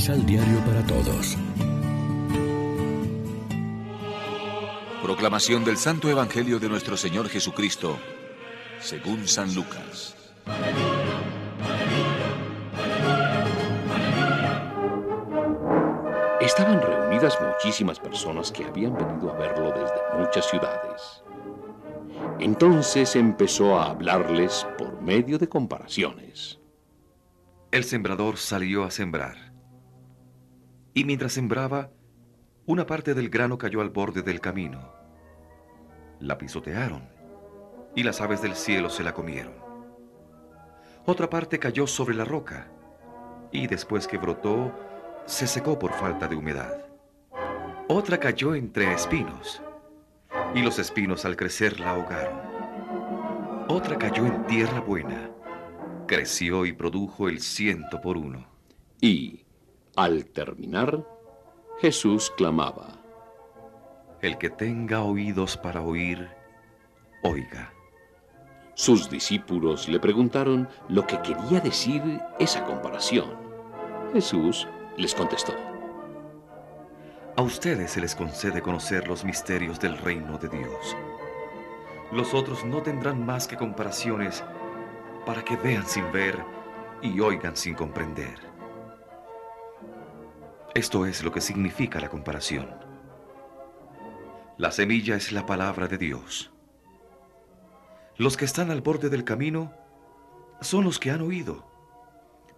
Misal Diario para Todos. Proclamación del Santo Evangelio de nuestro Señor Jesucristo, según San Lucas. Estaban reunidas muchísimas personas que habían venido a verlo desde muchas ciudades. Entonces empezó a hablarles por medio de comparaciones. El sembrador salió a sembrar. Y mientras sembraba, una parte del grano cayó al borde del camino. La pisotearon y las aves del cielo se la comieron. Otra parte cayó sobre la roca y después que brotó, se secó por falta de humedad. Otra cayó entre espinos y los espinos al crecer la ahogaron. Otra cayó en tierra buena creció y produjo el ciento por uno. Y, al terminar, Jesús clamaba, El que tenga oídos para oír, oiga. Sus discípulos le preguntaron lo que quería decir esa comparación. Jesús les contestó, A ustedes se les concede conocer los misterios del reino de Dios. Los otros no tendrán más que comparaciones para que vean sin ver y oigan sin comprender. Esto es lo que significa la comparación. La semilla es la palabra de Dios. Los que están al borde del camino son los que han oído,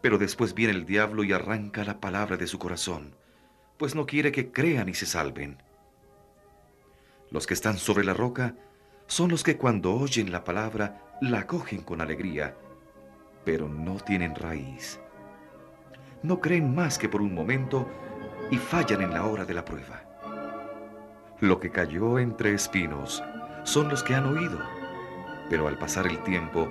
pero después viene el diablo y arranca la palabra de su corazón, pues no quiere que crean y se salven. Los que están sobre la roca son los que cuando oyen la palabra la acogen con alegría, pero no tienen raíz. No creen más que por un momento y fallan en la hora de la prueba. Lo que cayó entre espinos son los que han oído, pero al pasar el tiempo,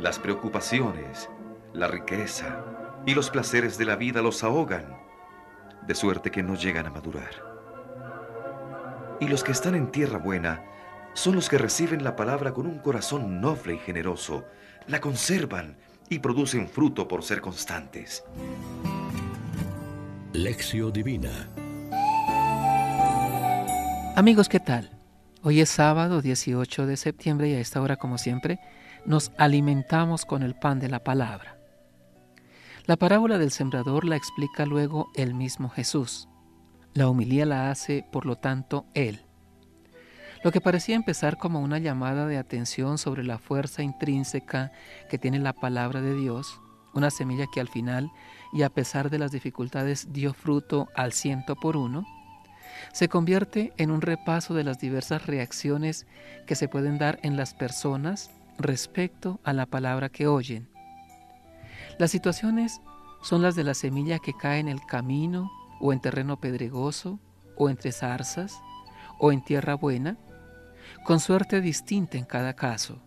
las preocupaciones, la riqueza y los placeres de la vida los ahogan, de suerte que no llegan a madurar. Y los que están en tierra buena son los que reciben la palabra con un corazón noble y generoso, la conservan y producen fruto por ser constantes. Lección Divina Amigos, ¿qué tal? Hoy es sábado 18 de septiembre y a esta hora, como siempre, nos alimentamos con el pan de la palabra. La parábola del sembrador la explica luego el mismo Jesús. La humilía la hace, por lo tanto, Él. Lo que parecía empezar como una llamada de atención sobre la fuerza intrínseca que tiene la palabra de Dios, una semilla que al final y a pesar de las dificultades dio fruto al ciento por uno, se convierte en un repaso de las diversas reacciones que se pueden dar en las personas respecto a la palabra que oyen. Las situaciones son las de la semilla que cae en el camino o en terreno pedregoso o entre zarzas o en tierra buena, con suerte distinta en cada caso.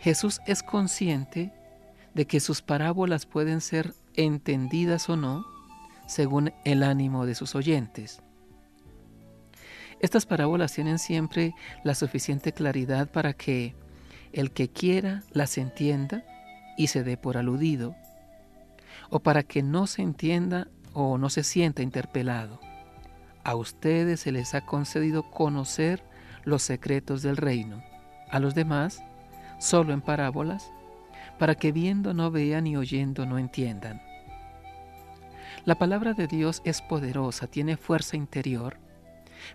Jesús es consciente de que sus parábolas pueden ser entendidas o no según el ánimo de sus oyentes. Estas parábolas tienen siempre la suficiente claridad para que el que quiera las entienda y se dé por aludido, o para que no se entienda o no se sienta interpelado. A ustedes se les ha concedido conocer los secretos del reino, a los demás solo en parábolas, para que viendo no vean y oyendo no entiendan. La palabra de Dios es poderosa, tiene fuerza interior,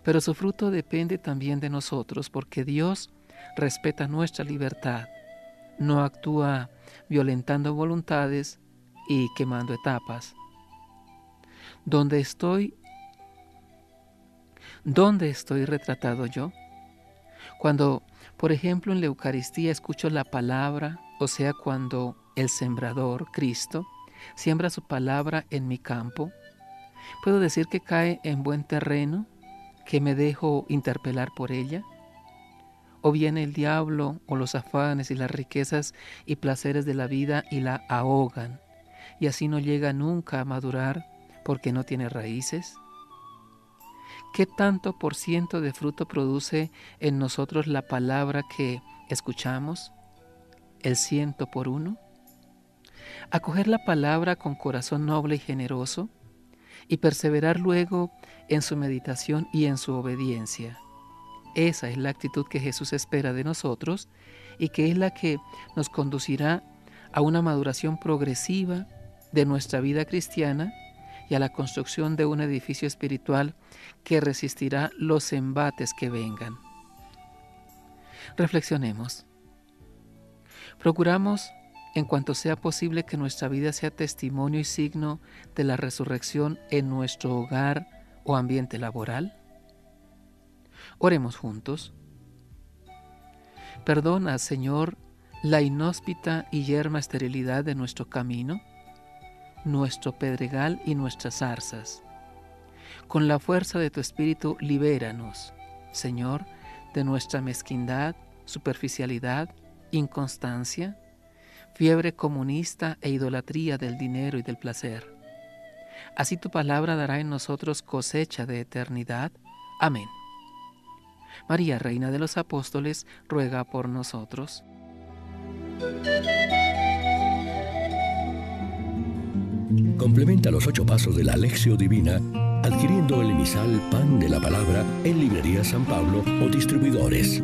pero su fruto depende también de nosotros, porque Dios respeta nuestra libertad, no actúa violentando voluntades y quemando etapas. ¿Dónde estoy? ¿Dónde estoy retratado yo? Cuando, por ejemplo, en la Eucaristía escucho la palabra, o sea, cuando el sembrador, Cristo, siembra su palabra en mi campo, puedo decir que cae en buen terreno, que me dejo interpelar por ella. O viene el diablo o los afanes y las riquezas y placeres de la vida y la ahogan, y así no llega nunca a madurar porque no tiene raíces. ¿Qué tanto por ciento de fruto produce en nosotros la palabra que escuchamos? ¿El ciento por uno? Acoger la palabra con corazón noble y generoso y perseverar luego en su meditación y en su obediencia. Esa es la actitud que Jesús espera de nosotros y que es la que nos conducirá a una maduración progresiva de nuestra vida cristiana y a la construcción de un edificio espiritual que resistirá los embates que vengan. Reflexionemos. Procuramos, en cuanto sea posible, que nuestra vida sea testimonio y signo de la resurrección en nuestro hogar o ambiente laboral. Oremos juntos. Perdona, Señor, la inhóspita y yerma esterilidad de nuestro camino nuestro pedregal y nuestras zarzas. Con la fuerza de tu Espíritu, libéranos, Señor, de nuestra mezquindad, superficialidad, inconstancia, fiebre comunista e idolatría del dinero y del placer. Así tu palabra dará en nosotros cosecha de eternidad. Amén. María, Reina de los Apóstoles, ruega por nosotros. Complementa los ocho pasos de la Alexio Divina adquiriendo el emisal Pan de la Palabra en Librería San Pablo o distribuidores.